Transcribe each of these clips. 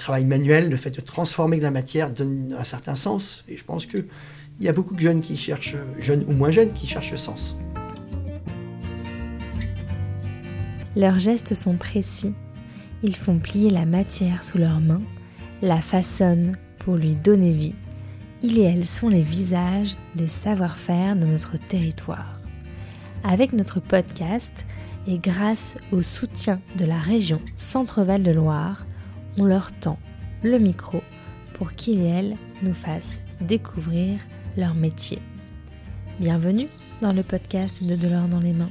travail manuel, le fait de transformer de la matière donne un certain sens. Et je pense qu'il y a beaucoup de jeunes qui cherchent, jeunes ou moins jeunes, qui cherchent le sens. Leurs gestes sont précis. Ils font plier la matière sous leurs mains, la façonnent pour lui donner vie. Ils et elles sont les visages des savoir-faire de notre territoire. Avec notre podcast et grâce au soutien de la région Centre-Val de Loire, on leur tend le micro pour qu'ils et elles nous fassent découvrir leur métier. Bienvenue dans le podcast de Delors dans les mains.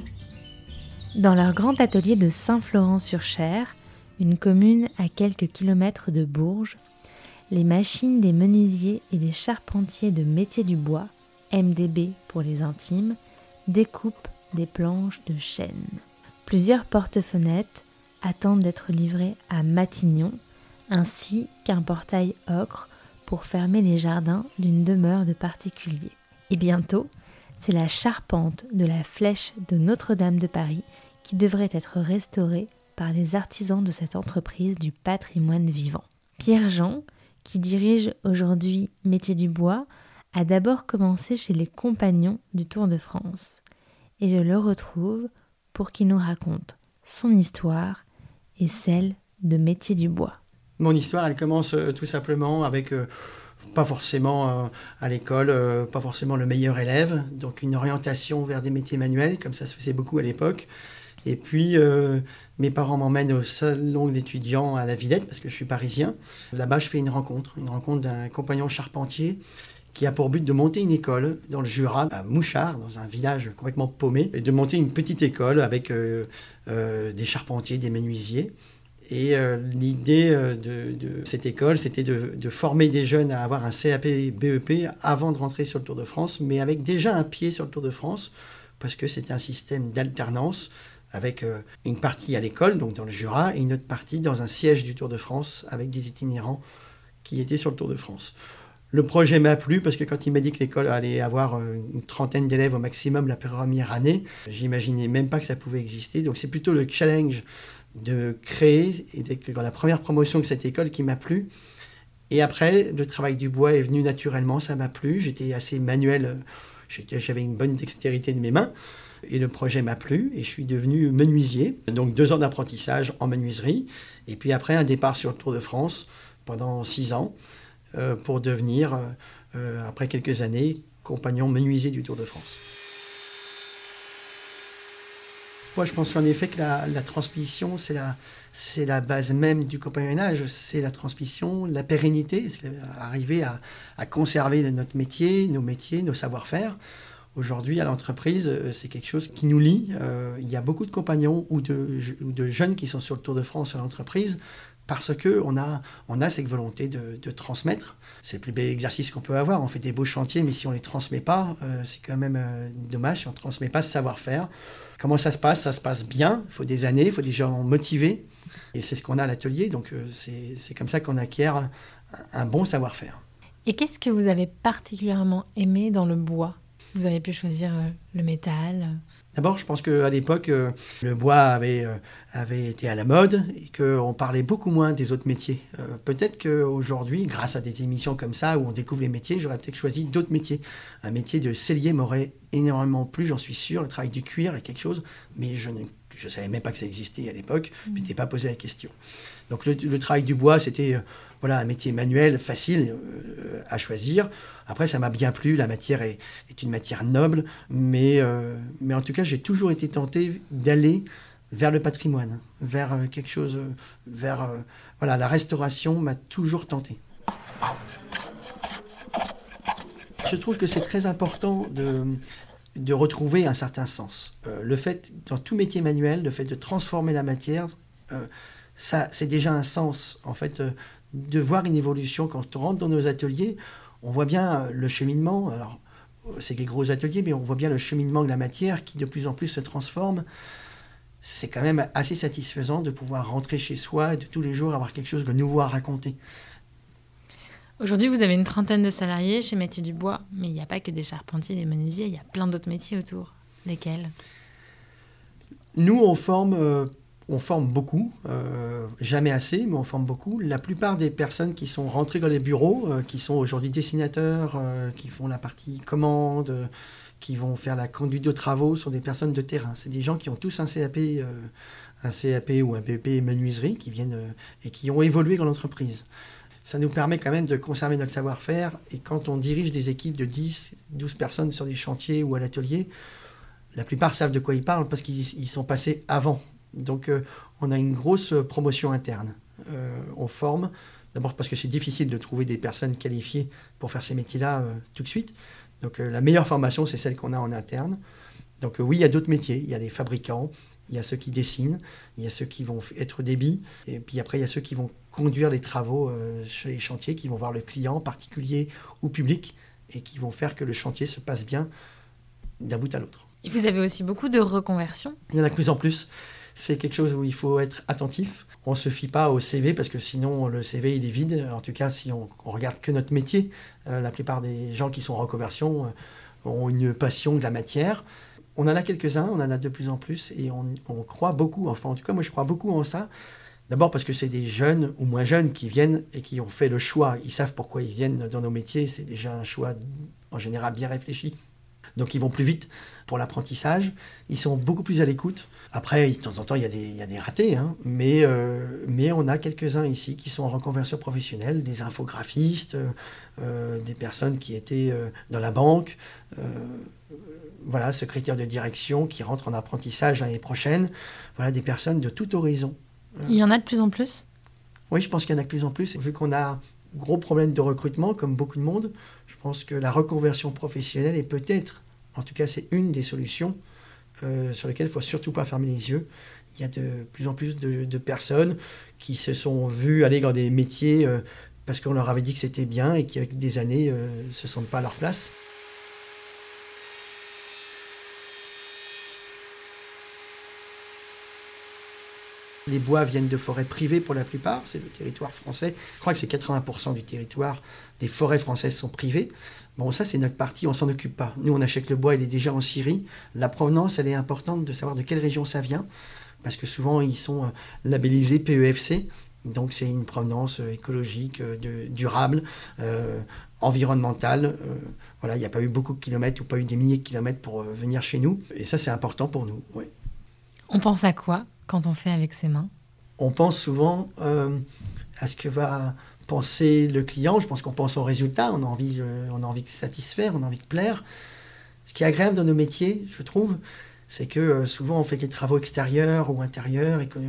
Dans leur grand atelier de Saint-Florent-sur-Cher, une commune à quelques kilomètres de Bourges, les machines des menuisiers et des charpentiers de métier du bois, MDB pour les intimes, découpent des planches de chêne. Plusieurs porte-fenêtres attendent d'être livrés à Matignon, ainsi qu'un portail ocre pour fermer les jardins d'une demeure de particuliers. Et bientôt, c'est la charpente de la flèche de Notre-Dame de Paris qui devrait être restaurée par les artisans de cette entreprise du patrimoine vivant. Pierre Jean, qui dirige aujourd'hui Métier du Bois, a d'abord commencé chez les compagnons du Tour de France. Et je le retrouve pour qu'il nous raconte son histoire et celle de Métier du Bois. Mon histoire, elle commence euh, tout simplement avec euh, pas forcément euh, à l'école, pas forcément le meilleur élève, donc une orientation vers des métiers manuels, comme ça se faisait beaucoup à l'époque. Et puis, mes parents m'emmènent au salon d'étudiants à la Villette, parce que je suis parisien. Là-bas, je fais une rencontre, une rencontre d'un compagnon charpentier qui a pour but de monter une école dans le Jura, à Mouchard, dans un village complètement paumé, et de monter une petite école avec des charpentiers, des menuisiers. Et euh, l'idée euh, de, cette école, c'était de, former des jeunes à avoir un CAP BEP avant de rentrer sur le Tour de France, mais avec déjà un pied sur le Tour de France, parce que c'était un système d'alternance avec euh, une partie à l'école, donc dans le Jura, et une autre partie dans un siège du Tour de France avec des itinérants qui étaient sur le Tour de France. Le projet m'a plu parce que quand il m'a dit que l'école allait avoir une trentaine d'élèves au maximum la première année, j'imaginais même pas que ça pouvait exister. Donc c'est plutôt le challenge de créer et dans la première promotion de cette école qui m'a plu. Et après, le travail du bois est venu naturellement, ça m'a plu. J'étais assez manuel, j'avais une bonne dextérité de mes mains. Et le projet m'a plu et je suis devenu menuisier. Donc deux ans d'apprentissage en menuiserie. Et puis après, un départ sur le Tour de France pendant six ans euh, pour devenir, euh, euh, après quelques années, compagnon menuisier du Tour de France. Moi, je pense en effet que la, transmission, c'est la, base même du compagnonnage. C'est la transmission, la pérennité, arriver à, à conserver notre métier, nos métiers, nos savoir-faire. Aujourd'hui, à l'entreprise, euh, c'est quelque chose qui nous lie. Euh, il y a beaucoup de compagnons ou de, ou de jeunes qui sont sur le Tour de France à l'entreprise parce qu'on a, on a cette volonté de, transmettre. C'est le plus bel exercice qu'on peut avoir. On fait des beaux chantiers, mais si on ne les transmet pas, euh, c'est quand même euh, dommage on ne transmet pas ce savoir-faire. Comment ça se passe? Ça se passe bien. Il faut des années, il faut des gens motivés. Et c'est ce qu'on a à l'atelier. Donc euh, c'est comme ça qu'on acquiert un bon savoir-faire. Et qu'est-ce que vous avez particulièrement aimé dans le bois? Vous avez pu choisir euh, le métal. D'abord, je pense qu'à l'époque, euh, le bois avait, euh, avait été à la mode et qu'on parlait beaucoup moins des autres métiers. Euh, peut-être qu'aujourd'hui, grâce à des émissions comme ça où on découvre les métiers, j'aurais peut-être choisi d'autres métiers. Un métier de cellier m'aurait énormément plu, j'en suis sûr. Le travail du cuir est quelque chose, mais je ne je savais même pas que ça existait à l'époque, je m'étais pas posé la question. Donc le, le travail du bois, c'était euh, voilà, un métier manuel, facile euh, à choisir. Après, ça m'a bien plu, la matière est, une matière noble, mais, euh, mais en tout cas, j'ai toujours été tenté d'aller vers le patrimoine, vers euh, quelque chose, vers voilà, la restauration m'a toujours tenté. Je trouve que c'est très important de, de retrouver un certain sens. Le fait, dans tout métier manuel, le fait de transformer la matière, ça, c'est déjà un sens, en fait, de voir une évolution. Quand on rentre dans nos ateliers, on voit bien le cheminement. Alors, c'est des gros ateliers, mais on voit bien le cheminement de la matière qui de plus en plus se transforme. C'est quand même assez satisfaisant de pouvoir rentrer chez soi et de tous les jours avoir quelque chose de nouveau à raconter. Aujourd'hui, vous avez une trentaine de salariés chez Métier du Bois, mais il n'y a pas que des charpentiers, des menuisiers, il y a plein d'autres métiers autour. Lesquels? Nous, on forme, euh, on forme beaucoup, euh, jamais assez, mais on forme beaucoup. La plupart des personnes qui sont rentrées dans les bureaux, euh, qui sont aujourd'hui dessinateurs, euh, qui font la partie commande, qui vont faire la conduite de travaux, sont des personnes de terrain. C'est des gens qui ont tous un CAP, un CAP ou un BP menuiserie, qui viennent et qui ont évolué dans l'entreprise. Ça nous permet quand même de conserver notre savoir-faire. Et quand on dirige des équipes de 10, 12 personnes sur des chantiers ou à l'atelier, la plupart savent de quoi ils parlent parce qu'ils sont passés avant donc euh, on a une grosse promotion interne. Euh, on forme, d'abord parce que c'est difficile de trouver des personnes qualifiées pour faire ces métiers-là euh, tout de suite. Donc la meilleure formation, c'est celle qu'on a en interne. Donc oui, il y a d'autres métiers. Il y a les fabricants, il y a ceux qui dessinent, il y a ceux qui vont être débit, et puis après, il y a ceux qui vont conduire les travaux chez les chantiers, qui vont voir le client, particulier ou public, et qui vont faire que le chantier se passe bien d'un bout à l'autre. Et vous avez aussi beaucoup de reconversions? Il y en a de plus en plus c'est quelque chose où il faut être attentif. On ne se fie pas au CV parce que sinon le CV il est vide. En tout cas, si on, regarde que notre métier, euh, la plupart des gens qui sont en reconversion euh, ont une passion de la matière. On en a quelques-uns, on en a de plus en plus et on, croit beaucoup, enfin en tout cas moi je crois beaucoup en ça. D'abord parce que c'est des jeunes ou moins jeunes qui viennent et qui ont fait le choix. Ils savent pourquoi ils viennent dans nos métiers. C'est déjà un choix en général bien réfléchi. Donc ils vont plus vite pour l'apprentissage. Ils sont beaucoup plus à l'écoute. Après, de temps en temps, il y a des, il y a des ratés, hein. mais, euh, mais on a quelques-uns ici qui sont en reconversion professionnelle, des infographistes, euh, des personnes qui étaient euh, dans la banque, voilà, secrétaire de direction qui rentrent en apprentissage l'année prochaine. Voilà, des personnes de tout horizon. Il y en a de plus en plus? Oui, je pense qu'il y en a de plus en plus. Vu qu'on a gros problème de recrutement, comme beaucoup de monde, pense que la reconversion professionnelle est peut-être, en tout cas c'est une des solutions euh, sur lesquelles il ne faut surtout pas fermer les yeux. Il y a de plus en plus de, personnes qui se sont vues aller dans des métiers euh, parce qu'on leur avait dit que c'était bien et qui avec des années ne euh, se sentent pas à leur place. Les bois viennent de forêts privées pour la plupart, c'est le territoire français. Je crois que c'est 80% du territoire des forêts françaises sont privées. Bon, ça, c'est notre partie, on s'en occupe pas. Nous, on achète le bois, il est déjà en Syrie. La provenance, elle est importante de savoir de quelle région ça vient, parce que souvent, ils sont euh, labellisés PEFC. Donc, c'est une provenance euh, écologique, euh, durable, environnementale. voilà, il n'y a pas eu beaucoup de kilomètres ou pas eu des milliers de kilomètres pour venir chez nous. Et ça, c'est important pour nous. On pense à quoi? Quand on fait avec ses mains On pense souvent à ce que va penser le client, je pense qu'on pense au résultat, on a envie, euh, on de satisfaire, on a envie de plaire. Ce qui est agréable dans nos métiers, je trouve, c'est que euh, souvent on fait des travaux extérieurs ou intérieurs et que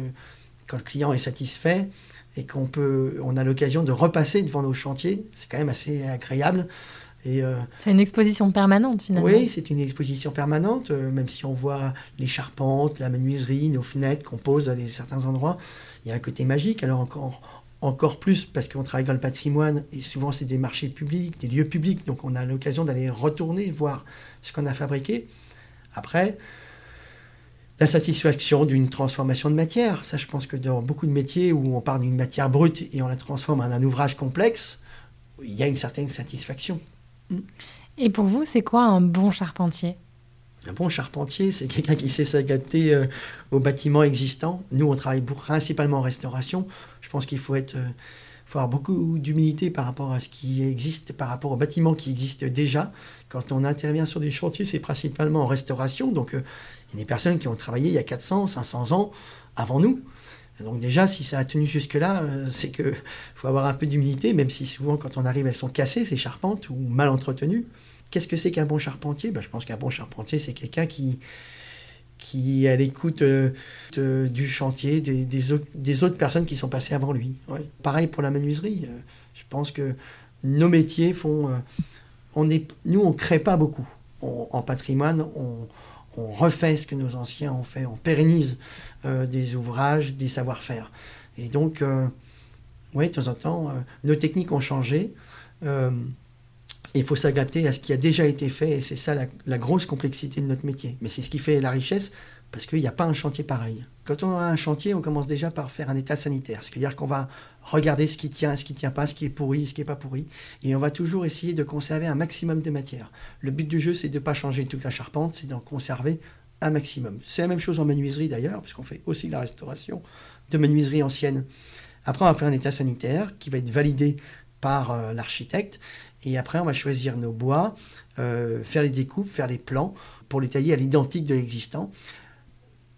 quand le client est satisfait et qu'on peut, on a l'occasion de repasser devant nos chantiers, c'est quand même assez agréable. Et, euh, c'est une exposition permanente finalement. Oui, c'est une exposition permanente, même si on voit les charpentes, la menuiserie, nos fenêtres qu'on pose à des, certains endroits, il y a un côté magique. Alors encore, encore plus parce qu'on travaille dans le patrimoine et souvent c'est des marchés publics, des lieux publics, donc on a l'occasion d'aller retourner voir ce qu'on a fabriqué. Après, la satisfaction d'une transformation de matière, ça je pense que dans beaucoup de métiers où on part d'une matière brute et on la transforme en un ouvrage complexe, il y a une certaine satisfaction. Et pour vous, c'est quoi un bon charpentier? Un bon charpentier, c'est quelqu'un qui sait s'adapter euh, aux bâtiments existants. Nous, on travaille principalement en restauration. Je pense qu'il faut, être, euh, faut avoir beaucoup d'humilité par rapport à ce qui existe, par rapport aux bâtiments qui existent déjà. Quand on intervient sur des chantiers, c'est principalement en restauration. Donc, euh, il y a des personnes qui ont travaillé il y a 400, 500 ans avant nous. Donc déjà, si ça a tenu jusque-là, c'est qu'il faut avoir un peu d'humilité, même si souvent, quand on arrive, elles sont cassées, ces charpentes, ou mal entretenues. Qu'est-ce que c'est qu'un bon charpentier? Ben, Je pense qu'un bon charpentier, c'est quelqu'un qui, qui est à l'écoute euh, du chantier, des, autres personnes qui sont passées avant lui. Pareil pour la menuiserie. Euh, je pense que nos métiers font... Euh, on est, nous, on ne crée pas beaucoup. en patrimoine, on, on, refait ce que nos anciens ont fait. On pérennise des ouvrages, des savoir-faire. Et donc, oui, de temps en temps, nos techniques ont changé il faut s'adapter à ce qui a déjà été fait, et c'est ça la, grosse complexité de notre métier. Mais c'est ce qui fait la richesse, parce qu'il n'y a pas un chantier pareil. Quand on a un chantier, on commence déjà par faire un état sanitaire, c'est-à-dire qu'on va regarder ce qui tient, ce qui ne tient pas, ce qui est pourri, ce qui n'est pas pourri, et on va toujours essayer de conserver un maximum de matière. Le but du jeu, c'est de ne pas changer toute la charpente, c'est d'en conserver un maximum. C'est la même chose en menuiserie d'ailleurs, puisqu'on fait aussi la restauration de menuiserie ancienne. Après, on va faire un état sanitaire qui va être validé par euh, l'architecte. Et après, on va choisir nos bois, euh, faire les découpes, faire les plans pour les tailler à l'identique de l'existant.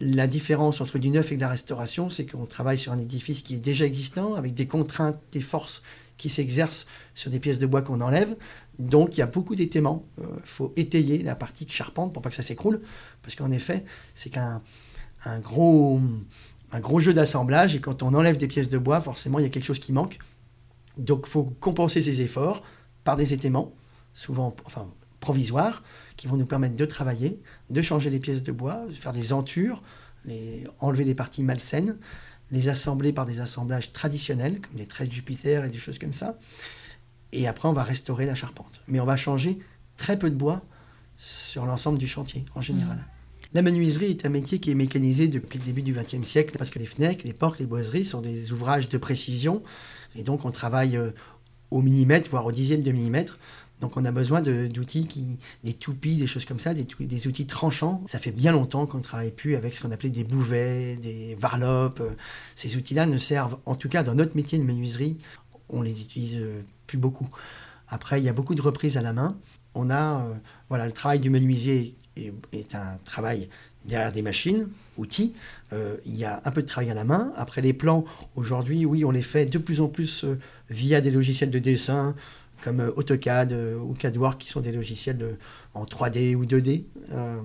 La différence entre du neuf et de la restauration, c'est qu'on travaille sur un édifice qui est déjà existant, avec des contraintes, des forces qui s'exercent sur des pièces de bois qu'on enlève. Donc il y a beaucoup d'étaiements. Il euh, faut étayer la partie charpente pour pas que ça s'écroule. Parce qu'en effet, c'est qu'un un gros, jeu d'assemblage. Et quand on enlève des pièces de bois, forcément, il y a quelque chose qui manque. Donc il faut compenser ces efforts par des étaiements, souvent provisoires, qui vont nous permettre de travailler, de changer les pièces de bois, de faire des entures, les, enlever les parties malsaines, les assembler par des assemblages traditionnels, comme les traits de Jupiter et des choses comme ça. Et après, on va restaurer la charpente. Mais on va changer très peu de bois sur l'ensemble du chantier, en général. Mmh. La menuiserie est un métier qui est mécanisé depuis le début du XXe siècle, parce que les fenêtres, les portes, les boiseries sont des ouvrages de précision. Et donc, on travaille euh, au millimètre, voire au dixième de millimètre. Donc on a besoin d'outils qui, des toupies, des choses comme ça, des, outils tranchants. Ça fait bien longtemps qu'on ne travaille plus avec ce qu'on appelait des bouvets, des varlopes. Ces outils-là ne servent, en tout cas dans notre métier de menuiserie, on les utilise euh, plus beaucoup. Après, il y a beaucoup de reprises à la main. On a, euh, voilà, le travail du menuisier est, un travail derrière des machines, outils. Euh, il y a un peu de travail à la main. Après, les plans, aujourd'hui, oui, on les fait de plus en plus via des logiciels de dessin, comme euh, AutoCAD euh, ou CADWork, qui sont des logiciels en 3D ou 2D, euh,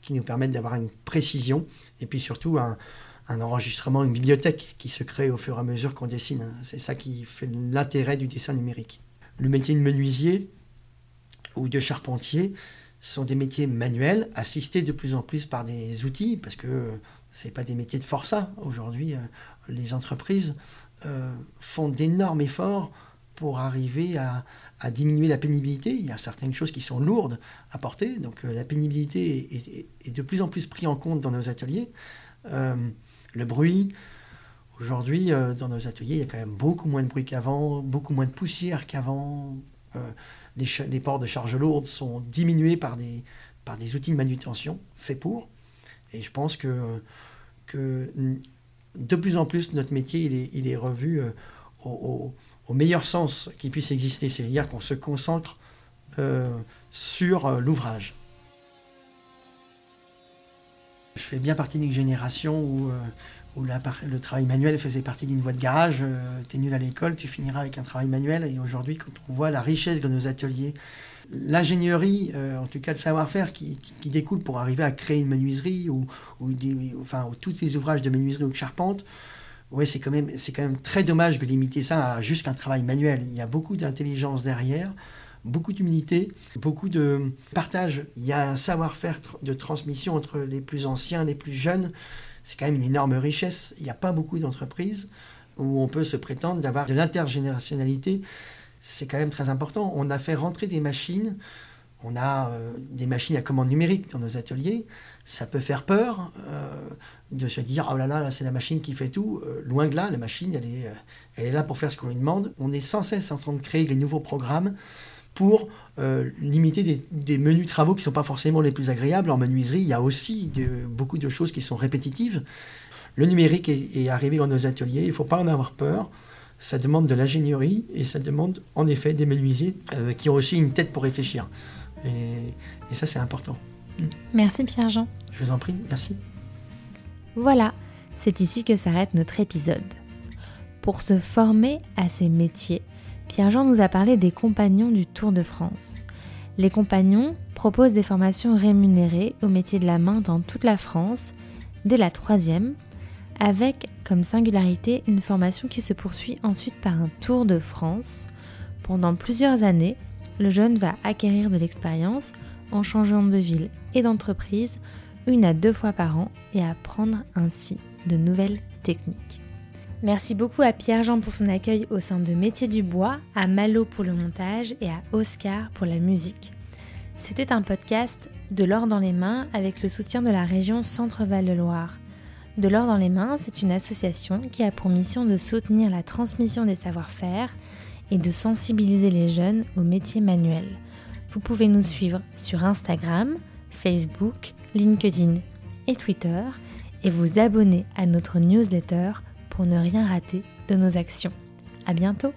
qui nous permettent d'avoir une précision et puis surtout un, enregistrement, une bibliothèque qui se crée au fur et à mesure qu'on dessine. C'est ça qui fait l'intérêt du dessin numérique. Le métier de menuisier ou de charpentier sont des métiers manuels, assistés de plus en plus par des outils, parce que ce pas des métiers de forçat. Aujourd'hui, les entreprises font d'énormes efforts pour arriver à, diminuer la pénibilité. Il y a certaines choses qui sont lourdes à porter, donc euh, la pénibilité est, de plus en plus prise en compte dans nos ateliers. Euh, le bruit, aujourd'hui, euh, dans nos ateliers, il y a quand même beaucoup moins de bruit qu'avant, beaucoup moins de poussière qu'avant. Les, ports de charge lourde sont diminués par des, outils de manutention faits pour. Et je pense que, de plus en plus, notre métier, il est, revu au meilleur sens qui puisse exister, c'est-à-dire qu'on se concentre euh, sur euh, l'ouvrage. Je fais bien partie d'une génération où, euh, le travail manuel faisait partie d'une voie de garage. tu es nul à l'école, tu finiras avec un travail manuel. Et aujourd'hui, quand on voit la richesse de nos ateliers, l'ingénierie, en tout cas le savoir-faire qui, découle pour arriver à créer une menuiserie ou, ou, enfin, ou tous les ouvrages de menuiserie ou de charpente, oui, c'est quand, même, quand même très dommage de limiter ça à juste un travail manuel. Il y a beaucoup d'intelligence derrière, beaucoup d'humilité, beaucoup de partage. Il y a un savoir-faire de transmission entre les plus anciens, les plus jeunes. C'est quand même une énorme richesse. Il n'y a pas beaucoup d'entreprises où on peut se prétendre d'avoir de l'intergénérationnalité. C'est quand même très important. On a fait rentrer des machines. On a euh, des machines à commande numérique dans nos ateliers. Ça peut faire peur. Euh, de se dire oh là là, là c'est la machine qui fait tout. Euh, loin de là, la machine, elle est, euh, elle est là pour faire ce qu'on lui demande. On est sans cesse en train de créer des nouveaux programmes pour limiter des, menus travaux qui ne sont pas forcément les plus agréables. En menuiserie, il y a aussi beaucoup de choses qui sont répétitives. Le numérique est, arrivé dans nos ateliers, il ne faut pas en avoir peur. Ça demande de l'ingénierie et ça demande en effet des menuisiers qui ont aussi une tête pour réfléchir. Et ça, c'est important. Merci Pierre-Jean. Je vous en prie, merci. Voilà, c'est ici que s'arrête notre épisode. Pour se former à ces métiers, Pierre-Jean nous a parlé des compagnons du Tour de France. Les compagnons proposent des formations rémunérées au métier de la main dans toute la France dès la troisième, avec comme singularité une formation qui se poursuit ensuite par un Tour de France. Pendant plusieurs années, le jeune va acquérir de l'expérience en changeant de ville et d'entreprise une à deux fois par an et apprendre ainsi de nouvelles techniques. Merci beaucoup à Pierre-Jean pour son accueil au sein de Métier du Bois, à Malo pour le montage et à Oscar pour la musique. C'était un podcast de l'or dans les mains avec le soutien de la région Centre-Val de Loire. De l'or dans les mains, c'est une association qui a pour mission de soutenir la transmission des savoir-faire et de sensibiliser les jeunes aux métiers manuels. Vous pouvez nous suivre sur Instagram, Facebook, LinkedIn et Twitter et vous abonner à notre newsletter pour ne rien rater de nos actions. À bientôt!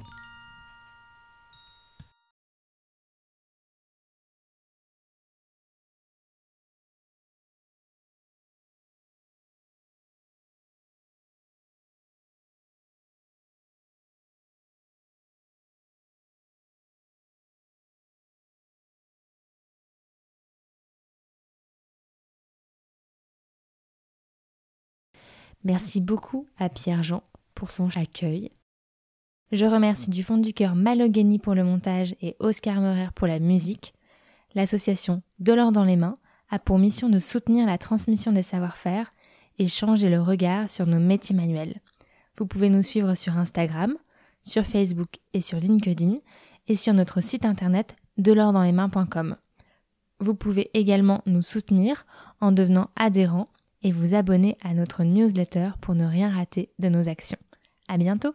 Merci beaucoup à Pierre-Jean pour son accueil. Je remercie du fond du cœur Malogany pour le montage et Oscar Meurer pour la musique. L'association De l'or dans les mains a pour mission de soutenir la transmission des savoir-faire et changer le regard sur nos métiers manuels. Vous pouvez nous suivre sur Instagram, sur Facebook et sur LinkedIn et sur notre site internet delordanslesmains.com. Vous pouvez également nous soutenir en devenant adhérent et vous abonner à notre newsletter pour ne rien rater de nos actions. À bientôt!